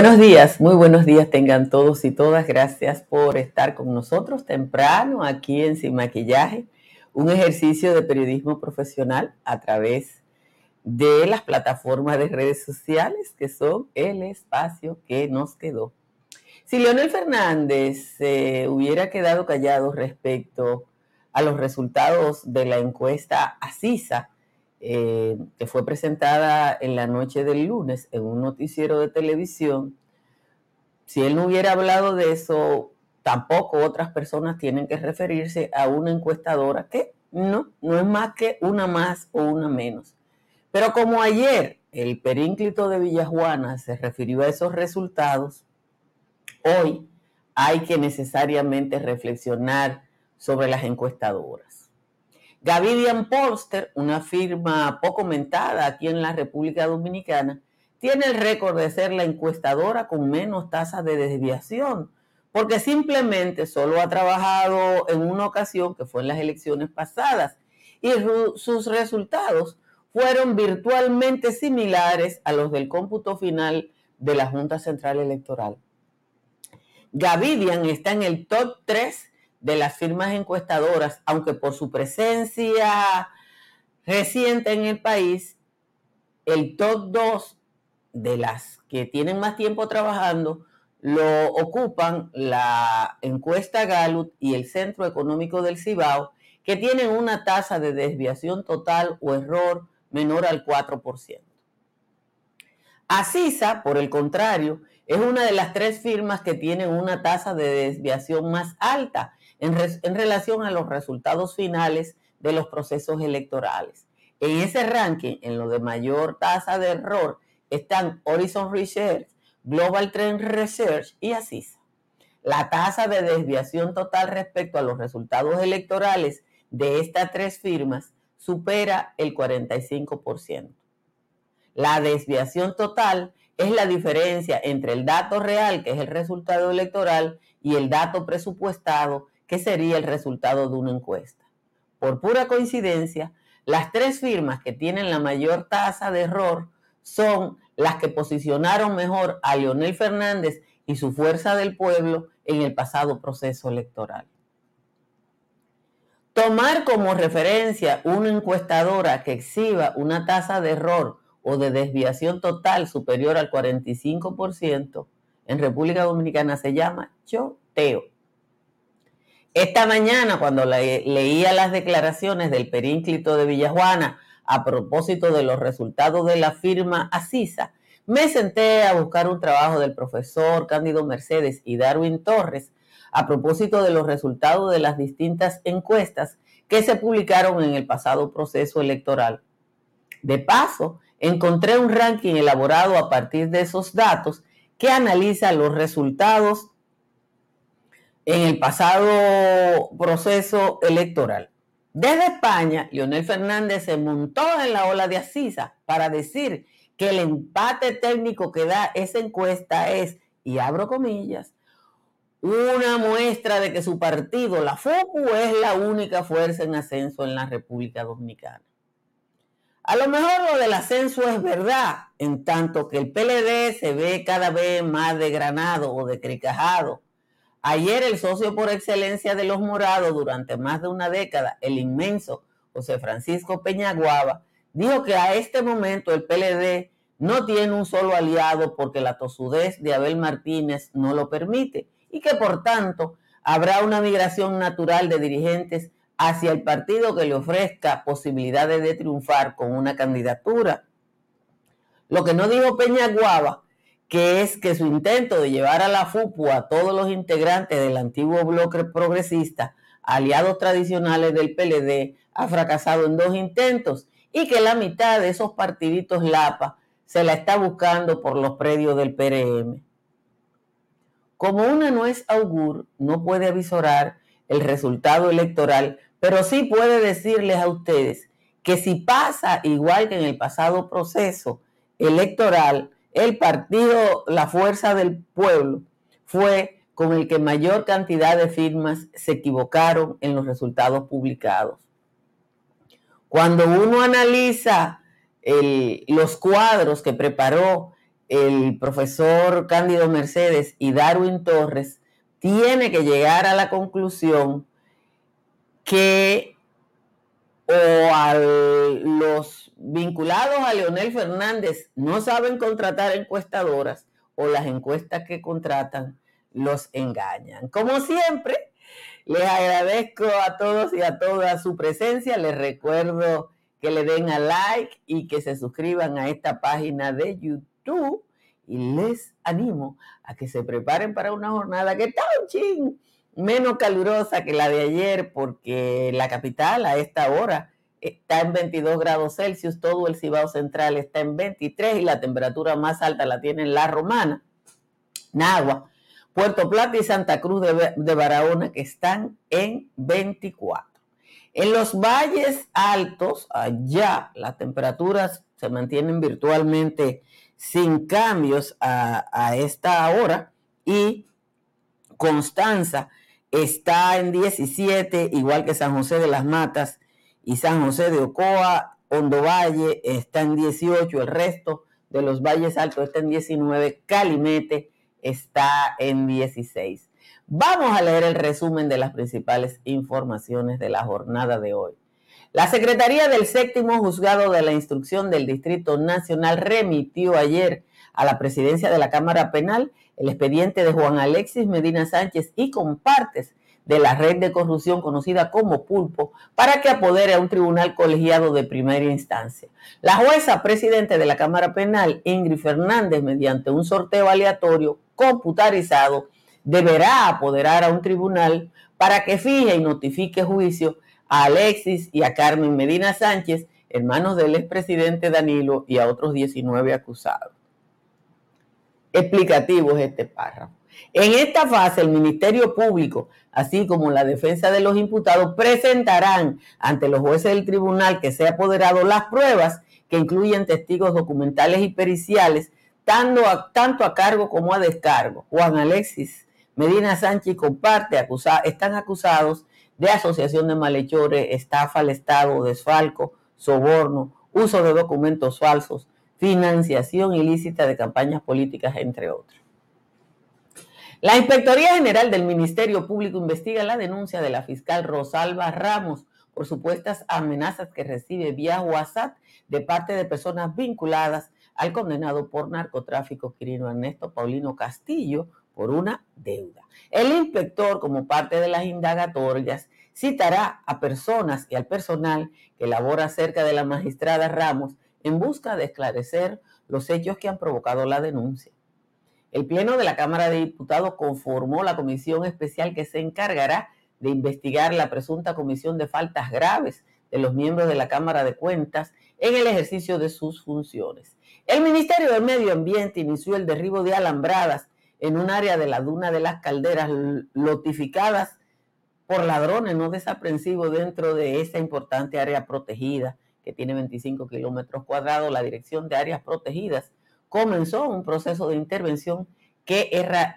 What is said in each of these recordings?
Buenos días, muy buenos días tengan todos y todas. Gracias por estar con nosotros temprano aquí en Sin Maquillaje, un ejercicio de periodismo profesional a través de las plataformas de redes sociales que son el espacio que nos quedó. Si Leonel Fernández se hubiera quedado callado respecto a los resultados de la encuesta ACISA, eh, que fue presentada en la noche del lunes en un noticiero de televisión, si él no hubiera hablado de eso, tampoco otras personas tienen que referirse a una encuestadora que no, no es más que una más o una menos. Pero como ayer el perínclito de Villajuana se refirió a esos resultados, hoy hay que necesariamente reflexionar sobre las encuestadoras. Gavidian Polster, una firma poco comentada aquí en la República Dominicana, tiene el récord de ser la encuestadora con menos tasas de desviación, porque simplemente solo ha trabajado en una ocasión, que fue en las elecciones pasadas, y sus resultados fueron virtualmente similares a los del cómputo final de la Junta Central Electoral. Gavidian está en el top 3 de las firmas encuestadoras, aunque por su presencia reciente en el país, el top 2 de las que tienen más tiempo trabajando lo ocupan la encuesta Gallup y el Centro Económico del Cibao, que tienen una tasa de desviación total o error menor al 4%. Asisa, por el contrario, es una de las tres firmas que tienen una tasa de desviación más alta en, relación a los resultados finales de los procesos electorales. En ese ranking, en lo de mayor tasa de error, están Horizon Research, Global Trend Research y ASISA. La tasa de desviación total respecto a los resultados electorales de estas tres firmas supera el 45%. La desviación total es la diferencia entre el dato real, que es el resultado electoral, y el dato presupuestado, qué sería el resultado de una encuesta. Por pura coincidencia, las tres firmas que tienen la mayor tasa de error son las que posicionaron mejor a Leonel Fernández y su fuerza del pueblo en el pasado proceso electoral. Tomar como referencia una encuestadora que exhiba una tasa de error o de desviación total superior al 45% en República Dominicana se llama choteo. Esta mañana, cuando leía las declaraciones del perínclito de Villajuana a propósito de los resultados de la firma Asisa, me senté a buscar un trabajo del profesor Cándido Mercedes y Darwin Torres a propósito de los resultados de las distintas encuestas que se publicaron en el pasado proceso electoral. De paso, encontré un ranking elaborado a partir de esos datos que analiza los resultados en el pasado proceso electoral. Desde España, Leonel Fernández se montó en la ola de Asisa para decir que el empate técnico que da esa encuesta es, y abro comillas, una muestra de que su partido, la FOCU, es la única fuerza en ascenso en la República Dominicana. A lo mejor lo del ascenso es verdad, en tanto que el PLD se ve cada vez más degranado o decricajado Ayer el socio por excelencia de los morados durante más de una década, el inmenso José Francisco Peñaguaba, dijo que a este momento el PLD no tiene un solo aliado porque la tosudez de Abel Martínez no lo permite y que por tanto habrá una migración natural de dirigentes hacia el partido que le ofrezca posibilidades de triunfar con una candidatura. Lo que no dijo Peñaguaba que es que su intento de llevar a la FUPU a todos los integrantes del antiguo bloque progresista, aliados tradicionales del PLD, ha fracasado en dos intentos y que la mitad de esos partiditos LAPA se la está buscando por los predios del PRM. Como una no es augur, no puede avisorar el resultado electoral, pero sí puede decirles a ustedes que si pasa igual que en el pasado proceso electoral, el partido La Fuerza del Pueblo fue con el que mayor cantidad de firmas se equivocaron en los resultados publicados. Cuando uno analiza los cuadros que preparó el profesor Cándido Mercedes y Darwin Torres, tiene que llegar a la conclusión que o a los vinculados a Leonel Fernández no saben contratar encuestadoras o las encuestas que contratan los engañan. Como siempre, les agradezco a todos y a todas su presencia. Les recuerdo que le den a like y que se suscriban a esta página de YouTube. Y les animo a que se preparen para una jornada que está un ching menos calurosa que la de ayer, porque la capital a esta hora está en 22 grados Celsius, todo el Cibao Central está en 23 y la temperatura más alta la tiene en La Romana, Nagua, Puerto Plata y Santa Cruz de, de Barahona, que están en 24. En los valles altos, allá las temperaturas se mantienen virtualmente sin cambios a, a esta hora y Constanza está en 17, igual que San José de las Matas y San José de Ocoa, Hondo Valle está en 18, el resto de los valles altos está en 19, Calimete está en 16. Vamos a leer el resumen de las principales informaciones de la jornada de hoy. La Secretaría del Séptimo Juzgado de la Instrucción del Distrito Nacional remitió ayer a la presidencia de la Cámara Penal el expediente de Juan Alexis Medina Sánchez y compartes de la red de corrupción conocida como Pulpo para que apodere a un tribunal colegiado de primera instancia. La jueza presidente de la Cámara Penal, Ingrid Fernández, mediante un sorteo aleatorio computarizado, deberá apoderar a un tribunal para que fije y notifique juicio a Alexis y a Carmen Medina Sánchez, hermanos del expresidente Danilo y a otros 19 acusados. Explicativo es este párrafo. En esta fase, el Ministerio Público, así como la defensa de los imputados, presentarán ante los jueces del tribunal que sea apoderado las pruebas que incluyen testigos documentales y periciales, tanto a, tanto a cargo como a descargo. Juan Alexis Medina Sánchez comparte están acusados de asociación de malhechores, estafa al Estado, desfalco, soborno, uso de documentos falsos, financiación ilícita de campañas políticas, entre otros. La Inspectoría General del Ministerio Público investiga la denuncia de la fiscal Rosalba Ramos por supuestas amenazas que recibe vía WhatsApp de parte de personas vinculadas al condenado por narcotráfico Quirino Ernesto Paulino Castillo, por una deuda. El inspector, como parte de las indagatorias, citará a personas y al personal que labora cerca de la magistrada Ramos en busca de esclarecer los hechos que han provocado la denuncia. El Pleno de la Cámara de Diputados conformó la comisión especial que se encargará de investigar la presunta comisión de faltas graves de los miembros de la Cámara de Cuentas en el ejercicio de sus funciones. El Ministerio del Medio Ambiente inició el derribo de alambradas en un área de la duna de las calderas lotificadas por ladrones no desaprensivos dentro de esa importante área protegida que tiene 25 kilómetros cuadrados. La Dirección de Áreas Protegidas comenzó un proceso de intervención que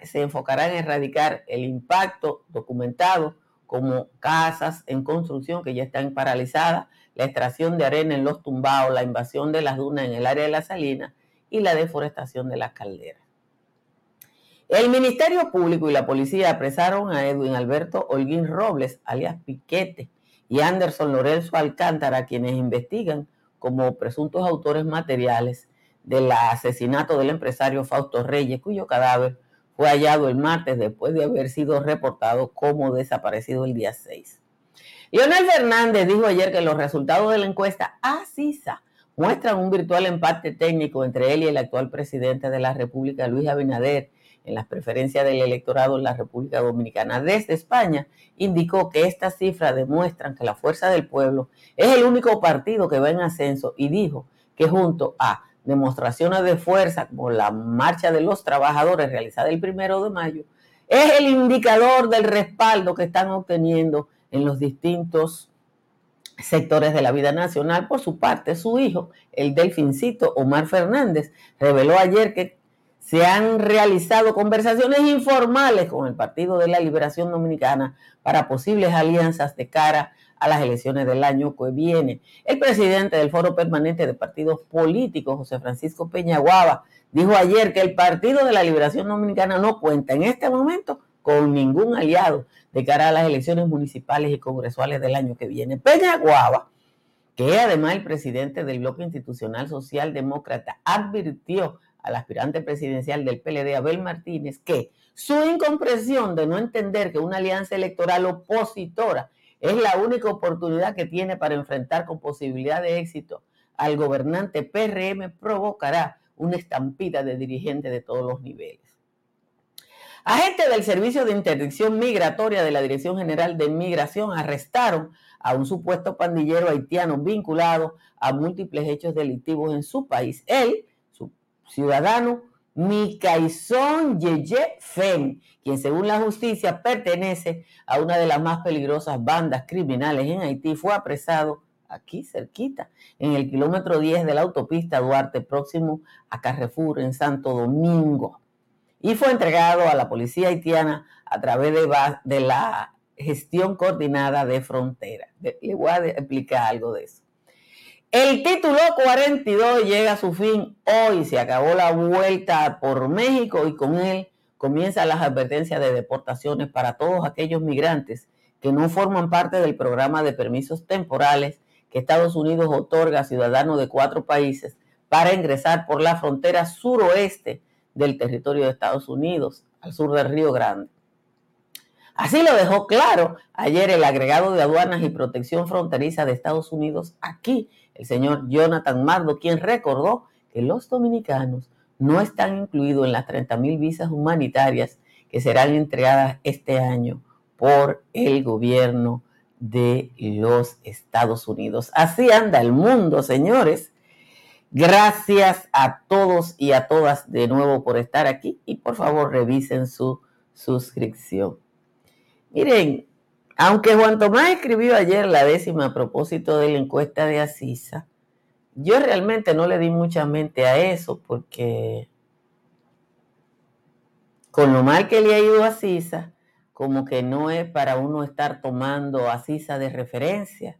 se enfocará en erradicar el impacto documentado como casas en construcción que ya están paralizadas, la extracción de arena en los tumbados, la invasión de las dunas en el área de la salina y la deforestación de las calderas. El Ministerio Público y la policía apresaron a Edwin Alberto Holguín Robles, alias Piquete, y Anderson Lorenzo Alcántara, quienes investigan como presuntos autores materiales del asesinato del empresario Fausto Reyes, cuyo cadáver fue hallado el martes después de haber sido reportado como desaparecido el día 6. Leonel Fernández dijo ayer que los resultados de la encuesta ACISA muestran un virtual empate técnico entre él y el actual presidente de la República, Luis Abinader, en las preferencias del electorado en la República Dominicana. Desde España indicó que estas cifras demuestran que la Fuerza del Pueblo es el único partido que va en ascenso y dijo que junto a demostraciones de fuerza como la marcha de los trabajadores realizada el primero de mayo, es el indicador del respaldo que están obteniendo en los distintos sectores de la vida nacional. Por su parte, su hijo, el delfincito Omar Fernández, reveló ayer que se han realizado conversaciones informales con el Partido de la Liberación Dominicana para posibles alianzas de cara a las elecciones del año que viene. El presidente del Foro Permanente de Partidos Políticos, José Francisco Peñaguaba, dijo ayer que el Partido de la Liberación Dominicana no cuenta en este momento con ningún aliado de cara a las elecciones municipales y congresuales del año que viene. Peñaguaba, que además el presidente del bloque institucional socialdemócrata advirtió al aspirante presidencial del PLD, Abel Martínez, que su incomprensión de no entender que una alianza electoral opositora es la única oportunidad que tiene para enfrentar con posibilidad de éxito al gobernante PRM provocará una estampida de dirigentes de todos los niveles. Agentes del Servicio de Interdicción Migratoria de la Dirección General de Migración arrestaron a un supuesto pandillero haitiano vinculado a múltiples hechos delictivos en su país. Él ciudadano Micaizón Yeye Fen, quien según la justicia pertenece a una de las más peligrosas bandas criminales en Haití, fue apresado aquí cerquita, en el kilómetro 10 de la autopista Duarte, próximo a Carrefour, en Santo Domingo. Y fue entregado a la policía haitiana a través de, de la gestión coordinada de frontera. Le voy a explicar algo de eso. El título 42 llega a su fin hoy. Se acabó la vuelta por México y con él comienzan las advertencias de deportaciones para todos aquellos migrantes que no forman parte del programa de permisos temporales que Estados Unidos otorga a ciudadanos de cuatro países para ingresar por la frontera suroeste del territorio de Estados Unidos, al sur del Río Grande. Así lo dejó claro ayer el agregado de aduanas y protección fronteriza de Estados Unidos aquí el señor Jonathan Mardo, quien recordó que los dominicanos no están incluidos en las 30 mil visas humanitarias que serán entregadas este año por el gobierno de los Estados Unidos. Así anda el mundo, señores. Gracias a todos y a todas de nuevo por estar aquí y por favor revisen su suscripción. Miren, aunque Juan Tomás escribió ayer la décima a propósito de la encuesta de Asisa, yo realmente no le di mucha mente a eso porque con lo mal que le ha ido a Asisa, como que no es para uno estar tomando a Asisa de referencia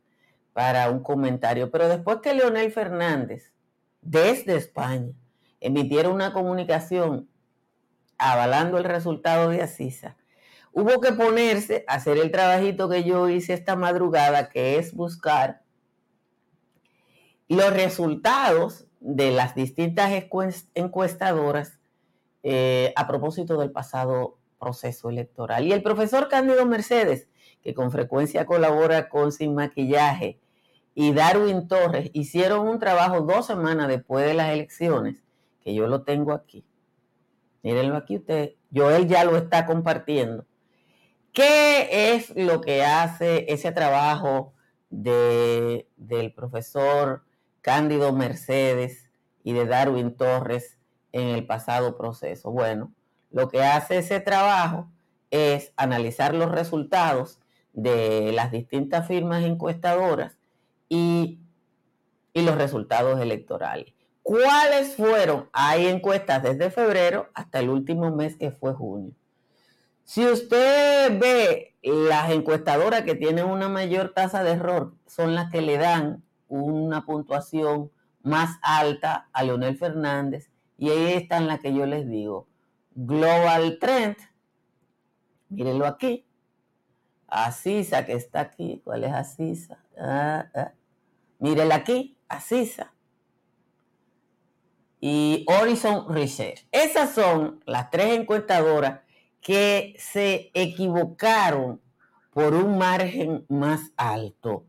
para un comentario. Pero después que Leonel Fernández, desde España, emitiera una comunicación avalando el resultado de Asisa, hubo que ponerse a hacer el trabajito que yo hice esta madrugada, que es buscar los resultados de las distintas encuestadoras eh, a propósito del pasado proceso electoral. Y el profesor Cándido Mercedes, que con frecuencia colabora con Sin Maquillaje, y Darwin Torres hicieron un trabajo dos semanas después de las elecciones, que yo lo tengo aquí. Mírenlo aquí usted. Joel ya lo está compartiendo. ¿Qué es lo que hace ese trabajo de, del profesor Cándido Mercedes y de Darwin Torres en el pasado proceso? Bueno, lo que hace ese trabajo es analizar los resultados de las distintas firmas encuestadoras y, y los resultados electorales. ¿Cuáles fueron? Hay encuestas desde febrero hasta el último mes que fue junio. Si usted ve las encuestadoras que tienen una mayor tasa de error, son las que le dan una puntuación más alta a Leonel Fernández. Y ahí están las que yo les digo. Global Trend, mírenlo aquí. Asisa, que está aquí. ¿Cuál es Asisa? Ah, ah. Aquí, Asisa. Y Horizon Research. Esas son las tres encuestadoras que se equivocaron por un margen más alto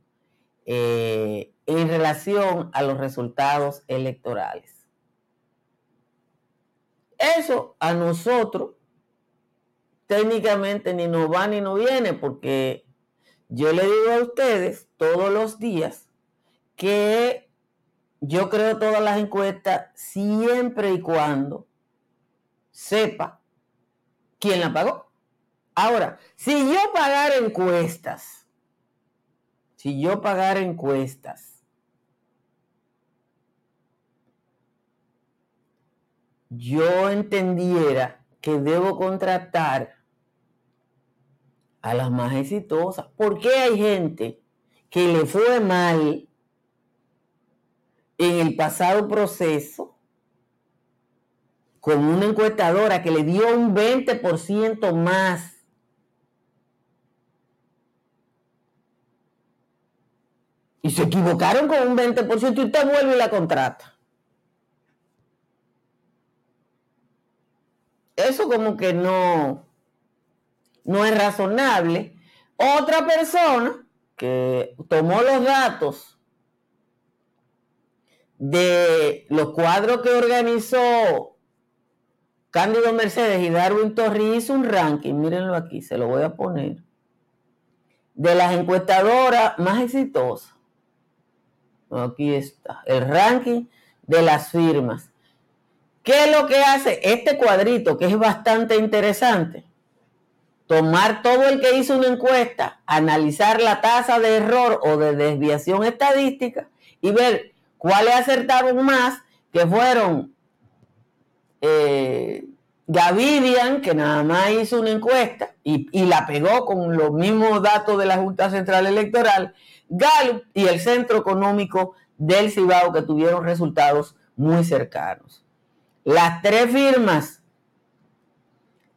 eh, en relación a los resultados electorales. Eso a nosotros técnicamente ni nos va ni nos viene porque yo le digo a ustedes todos los días que yo creo todas las encuestas siempre y cuando sepa ¿quién la pagó? Ahora, si yo pagara encuestas, si yo pagara encuestas, yo entendiera que debo contratar a las más exitosas. ¿Por qué hay gente que le fue mal en el pasado proceso con una encuestadora que le dio un 20% más y se equivocaron con un 20% y usted vuelve y la contrata. Eso como que no, no es razonable. Otra persona que tomó los datos de los cuadros que organizó Cándido Mercedes y Darwin Torri hizo un ranking, mírenlo aquí, se lo voy a poner, de las encuestadoras más exitosas. Aquí está, el ranking de las firmas. ¿Qué es lo que hace este cuadrito que es bastante interesante? Tomar todo el que hizo una encuesta, analizar la tasa de error o de desviación estadística y ver cuáles acertaron más, que fueron eh, que nada más hizo una encuesta y, y, la pegó con los mismos datos de la Junta Central Electoral, Gallup y el Centro Económico del Cibao, que tuvieron resultados muy cercanos. Las tres firmas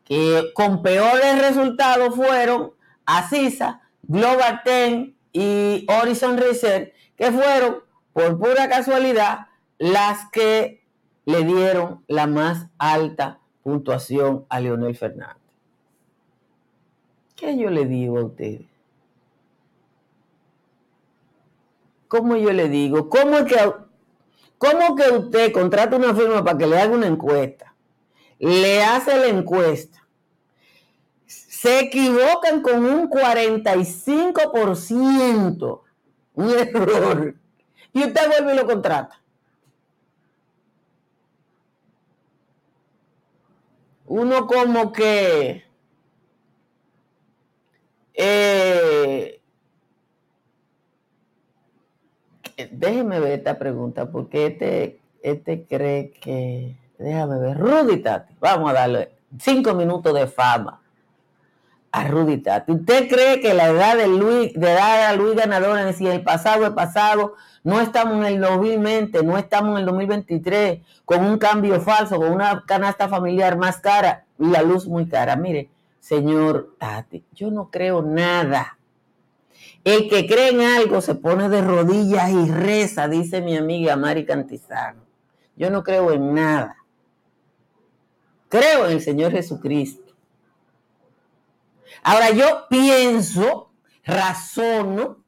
que con peores resultados fueron Asisa, Global Ten y Horizon Research, que fueron, por pura casualidad, las que le dieron la más alta puntuación a Leonel Fernández. ¿Qué yo le digo a ustedes? ¿Cómo yo le digo? ¿Cómo que, ¿Cómo que usted contrata una firma para que le haga una encuesta? Le hace la encuesta. Se equivocan con un 45%. Un error. Y usted vuelve y lo contrata. Uno como que... Eh, déjeme ver esta pregunta, porque este, este cree que, déjame ver, Rudy Tati, vamos a darle cinco minutos de fama a Rudy Tati. ¿Usted cree que la edad de Luis, de edad a Luis ganador, es decir, el pasado es pasado, no estamos en el 2020, no estamos en el 2023, con un cambio falso, con una canasta familiar más cara y la luz muy cara? Mire, señor Tati, yo no creo nada el que cree en algo se pone de rodillas y reza, dice mi amiga Mari Cantizano. Yo no creo en nada. Creo en el Señor Jesucristo. Ahora yo pienso, razono,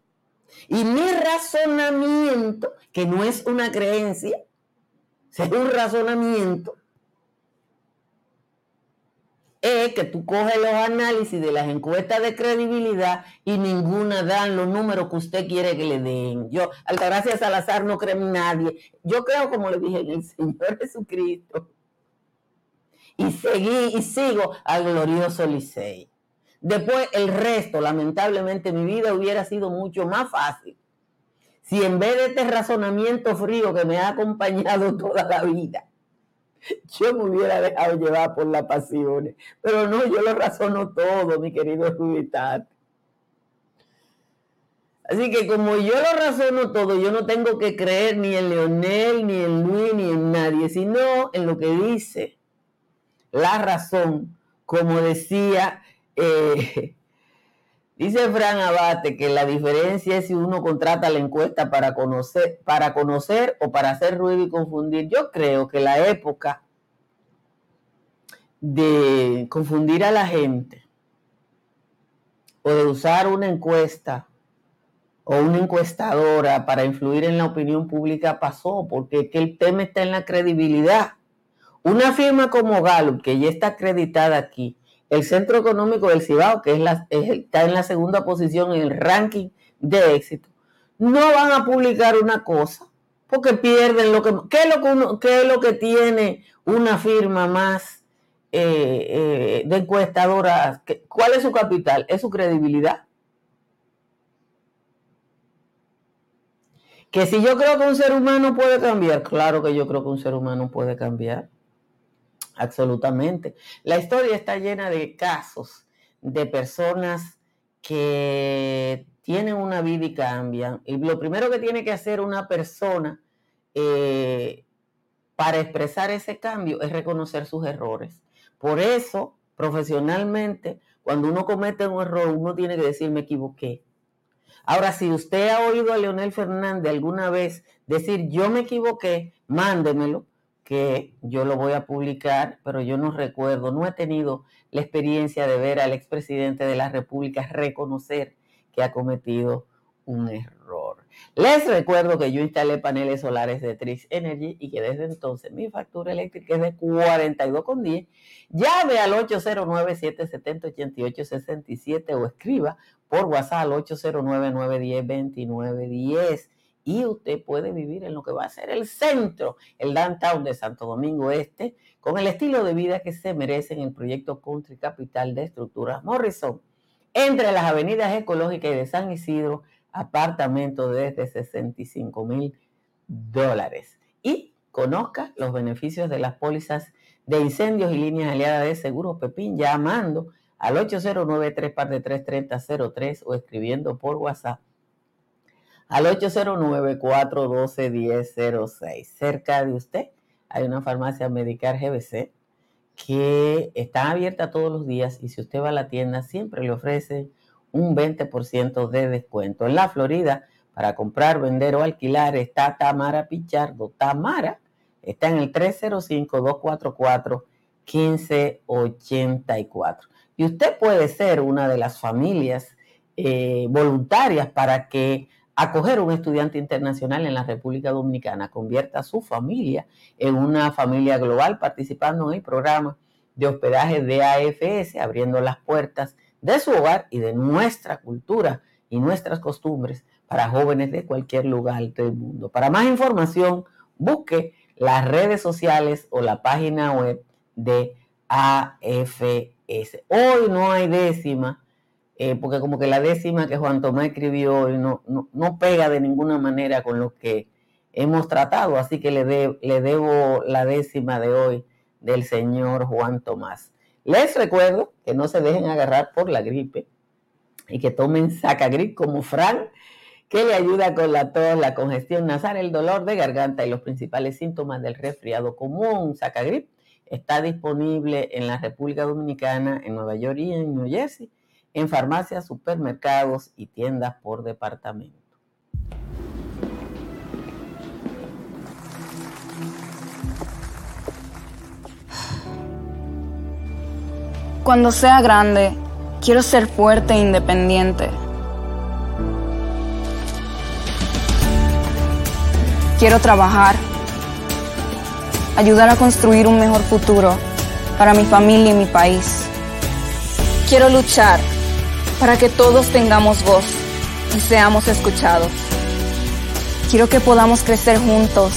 y mi razonamiento, que no es una creencia, es un razonamiento, es que tú coges los análisis de las encuestas de credibilidad y ninguna dan los números que usted quiere que le den. Yo, Altagracia Salazar, no creo en nadie. Yo creo, como le dije, en el Señor Jesucristo. Y seguí y sigo al glorioso Licey. Después, el resto, lamentablemente, mi vida hubiera sido mucho más fácil si en vez de este razonamiento frío que me ha acompañado toda la vida, yo me hubiera dejado llevar por las pasiones. Pero no, yo lo razono todo, mi querido Rubitat. Así que como yo lo razono todo, yo no tengo que creer ni en Leonel, ni en Luis, ni en nadie, sino en lo que dice la razón, como decía eh, Dice Fran Abate que la diferencia es si uno contrata la encuesta para conocer, para conocer o para hacer ruido y confundir. Yo creo que la época de confundir a la gente o de usar una encuesta o una encuestadora para influir en la opinión pública pasó, porque el tema está en la credibilidad. Una firma como Gallup, que ya está acreditada aquí, el Centro Económico del Cibao, que está en la segunda posición en el ranking de éxito, no van a publicar una cosa porque pierden lo que... ¿Qué es lo que, tiene una firma más eh, eh, de encuestadora? ¿Cuál es su capital? Es su credibilidad. Que si yo creo que un ser humano puede cambiar, claro que yo creo que un ser humano puede cambiar. Absolutamente. La historia está llena de casos de personas que tienen una vida y cambian. Y lo primero que tiene que hacer una persona eh, para expresar ese cambio es reconocer sus errores. Por eso, profesionalmente, cuando uno comete un error, uno tiene que decir me equivoqué. Ahora, si usted ha oído a Leonel Fernández alguna vez decir yo me equivoqué, mándemelo, que yo lo voy a publicar, pero yo no recuerdo, no he tenido la experiencia de ver al expresidente de la República reconocer que ha cometido un error. Les recuerdo que yo instalé paneles solares de Trix Energy y que desde entonces mi factura eléctrica es de 42,10. Llame al 809-770-8867 o escriba por WhatsApp al 809-910-2910 y usted puede vivir en lo que va a ser el centro, el downtown de Santo Domingo Este, con el estilo de vida que se merece en el proyecto Country Capital de Estructuras Morrison. Entre las avenidas ecológicas y de San Isidro, apartamento desde 65 mil dólares. Y conozca los beneficios de las pólizas de incendios y líneas aliadas de Seguro Pepín llamando al 809 3 03 o escribiendo por WhatsApp al 809-412-1006. Cerca de usted hay una farmacia Medicar GBC que está abierta todos los días y si usted va a la tienda siempre le ofrece un 20% de descuento. En la Florida, para comprar, vender o alquilar está Tamara Pichardo. Tamara está en el 305-244-1584. Y usted puede ser una de las familias eh, voluntarias para que acoger un estudiante internacional en la República Dominicana, convierta a su familia en una familia global participando en el programa de hospedaje de AFS, abriendo las puertas de su hogar y de nuestra cultura y nuestras costumbres para jóvenes de cualquier lugar del mundo. Para más información, busque las redes sociales o la página web de AFS. Hoy no hay décima eh, porque como que la décima que Juan Tomás escribió no, no, pega de ninguna manera con lo que hemos tratado, así que le, le debo la décima de hoy del señor Juan Tomás. Les recuerdo que no se dejen agarrar por la gripe y que tomen Sacagrip como Fran, que le ayuda con la tos, la congestión nasal, el dolor de garganta y los principales síntomas del resfriado común. Sacagrip está disponible en la República Dominicana, en Nueva York y en New Jersey en farmacias, supermercados y tiendas por departamento. Cuando sea grande, quiero ser fuerte e independiente. Quiero trabajar, ayudar a construir un mejor futuro para mi familia y mi país. Quiero luchar para que todos tengamos voz y seamos escuchados. Quiero que podamos crecer juntos.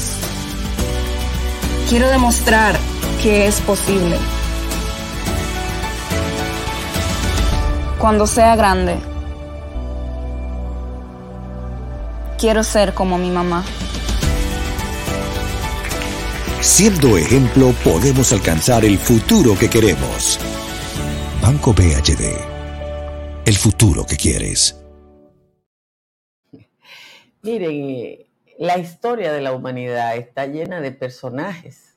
Quiero demostrar que es posible. Cuando sea grande, quiero ser como mi mamá. Siendo ejemplo, podemos alcanzar el futuro que queremos. Banco BHD el futuro que quieres. Miren, la historia de la humanidad está llena de personajes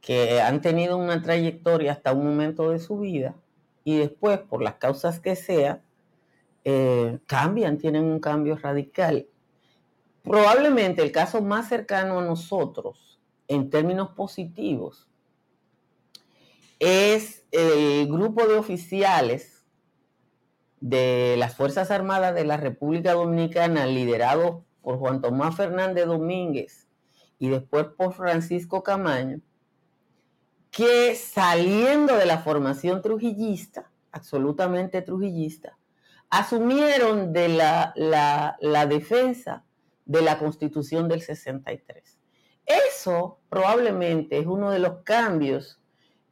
que han tenido una trayectoria hasta un momento de su vida y después, por las causas que sea, eh, cambian, tienen un cambio radical. Probablemente el caso más cercano a nosotros, en términos positivos, es el grupo de oficiales de las Fuerzas Armadas de la República Dominicana, liderado por Juan Tomás Fernández Domínguez y después por Francisco Camaño, que saliendo de la formación trujillista, absolutamente trujillista, asumieron de la, la, defensa de la constitución del 63. Eso probablemente es uno de los cambios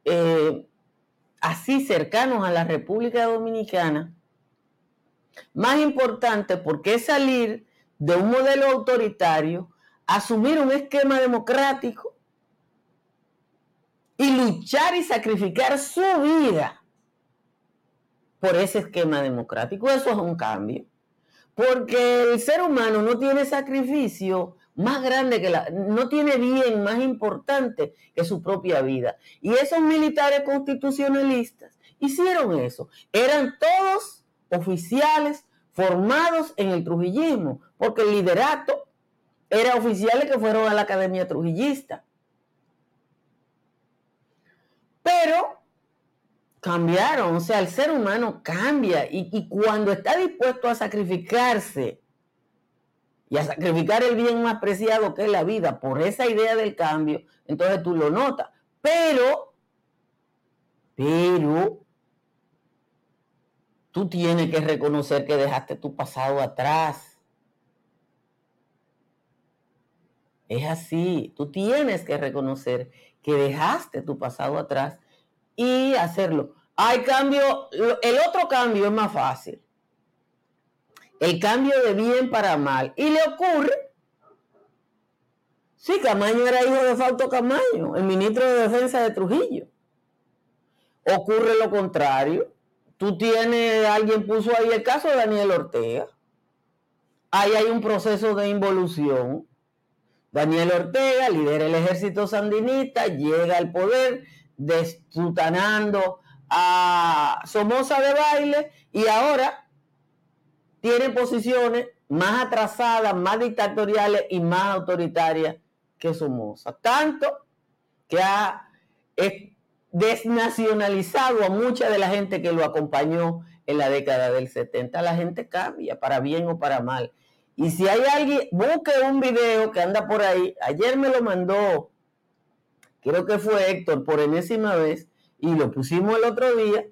eh, así cercanos a la República Dominicana más importante porque es salir de un modelo autoritario, asumir un esquema democrático y luchar y sacrificar su vida por ese esquema democrático. Eso es un cambio. Porque el ser humano no tiene sacrificio más grande que la, no tiene bien más importante que su propia vida. Y esos militares constitucionalistas hicieron eso. Eran todos oficiales formados en el trujillismo, porque el liderato era oficiales que fueron a la Academia Trujillista. Pero cambiaron, o sea, el ser humano cambia y, cuando está dispuesto a sacrificarse y a sacrificar el bien más preciado que es la vida por esa idea del cambio, entonces tú lo notas. Pero, pero, tú tienes que reconocer que dejaste tu pasado atrás. Es así, tú tienes que reconocer que dejaste tu pasado atrás y hacerlo. Hay cambio, el otro cambio es más fácil. El cambio de bien para mal. Y le ocurre. Sí, Camaño era hijo de Fausto Camaño, el ministro de Defensa de Trujillo. Ocurre lo contrario. Tú tienes, alguien puso ahí el caso de Daniel Ortega. Ahí hay un proceso de involución. Daniel Ortega lidera el ejército sandinista, llega al poder, destrutanando a Somoza de baile y ahora tiene posiciones más atrasadas, más dictatoriales y más autoritarias que Somoza. Tanto que ha desnacionalizado a mucha de la gente que lo acompañó en la década del 70. La gente cambia, para bien o para mal. Y si hay alguien, busque un video que anda por ahí. Ayer me lo mandó creo que fue Héctor por enésima vez, y lo pusimos el otro día,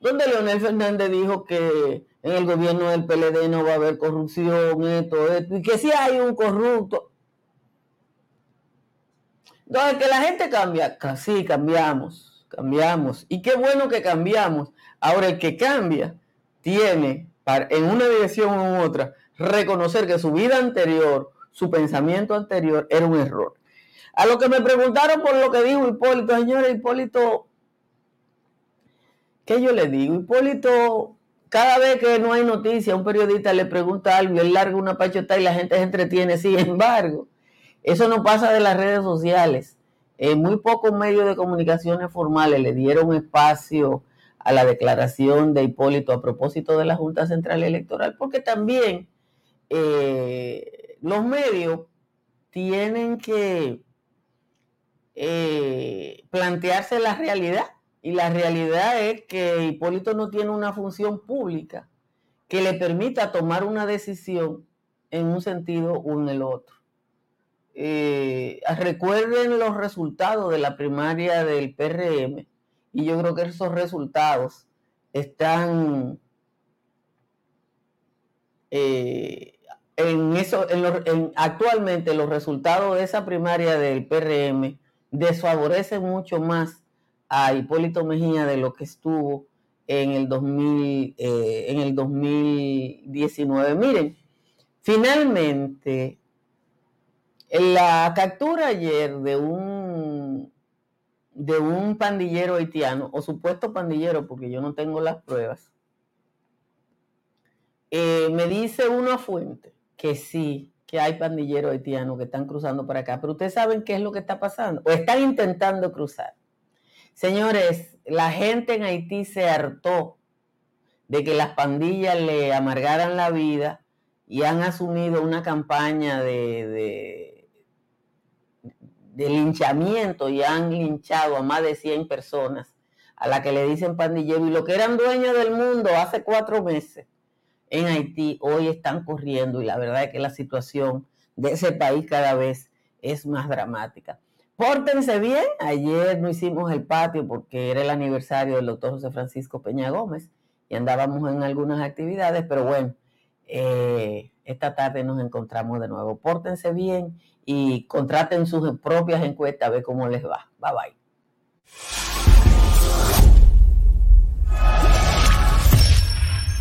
donde Leonel Fernández dijo que en el gobierno del PLD no va a haber corrupción, esto, esto, y que si hay un corrupto. Entonces, que la gente cambia, sí, cambiamos, cambiamos. Y qué bueno que cambiamos. Ahora, el que cambia tiene, en una dirección u otra, reconocer que su vida anterior, su pensamiento anterior era un error. A lo que me preguntaron por lo que dijo Hipólito, señora Hipólito, ¿qué yo le digo? Hipólito, cada vez que no hay noticia, un periodista le pregunta algo él larga una pachota y la gente se entretiene. Sin embargo, eso no pasa de las redes sociales. En muy pocos medios de comunicaciones formales le dieron espacio a la declaración de Hipólito a propósito de la Junta Central Electoral, porque también eh, los medios tienen que eh, plantearse la realidad. Y la realidad es que Hipólito no tiene una función pública que le permita tomar una decisión en un sentido o en el otro. Eh, recuerden los resultados de la primaria del PRM y yo creo que esos resultados están eh, en eso, en actualmente los resultados de esa primaria del PRM desfavorece mucho más a Hipólito Mejía de lo que estuvo en el, 2000, eh, en el 2019. Miren, finalmente, la captura ayer de un, de un pandillero haitiano, o supuesto pandillero, porque yo no tengo las pruebas, eh, me dice una fuente que sí, que hay pandilleros haitianos que están cruzando por acá, pero ustedes saben qué es lo que está pasando, o están intentando cruzar. Señores, la gente en Haití se hartó de que las pandillas le amargaran la vida y han asumido una campaña de, de, linchamiento y han linchado a más de 100 personas a la que le dicen pandillero y lo que eran dueños del mundo hace cuatro meses en Haití hoy están corriendo y la verdad es que la situación de ese país cada vez es más dramática. Pórtense bien. Ayer no hicimos el patio porque era el aniversario del doctor José Francisco Peña Gómez y andábamos en algunas actividades, pero bueno, eh, esta tarde nos encontramos de nuevo. Pórtense bien y contraten sus propias encuestas a ver cómo les va. Bye bye.